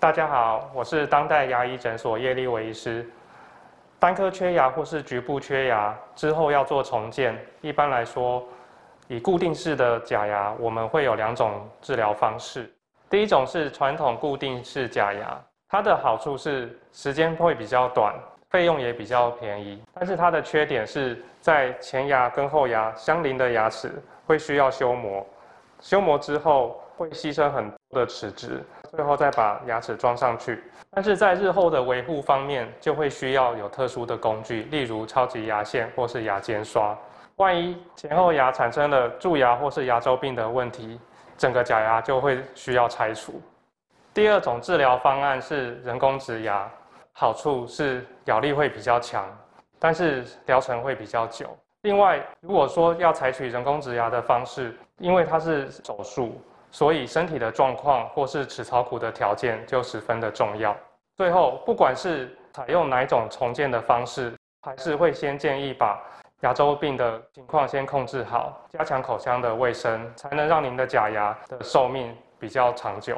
大家好，我是当代牙医诊所叶立伟医师。单颗缺牙或是局部缺牙之后要做重建，一般来说，以固定式的假牙，我们会有两种治疗方式。第一种是传统固定式假牙，它的好处是时间会比较短，费用也比较便宜。但是它的缺点是在前牙跟后牙相邻的牙齿会需要修磨，修磨之后会牺牲很多的齿质。最后再把牙齿装上去，但是在日后的维护方面，就会需要有特殊的工具，例如超级牙线或是牙尖刷。万一前后牙产生了蛀牙或是牙周病的问题，整个假牙就会需要拆除。第二种治疗方案是人工植牙，好处是咬力会比较强，但是疗程会比较久。另外，如果说要采取人工植牙的方式，因为它是手术。所以身体的状况或是齿槽骨的条件就十分的重要。最后，不管是采用哪一种重建的方式，还是会先建议把牙周病的情况先控制好，加强口腔的卫生，才能让您的假牙的寿命比较长久。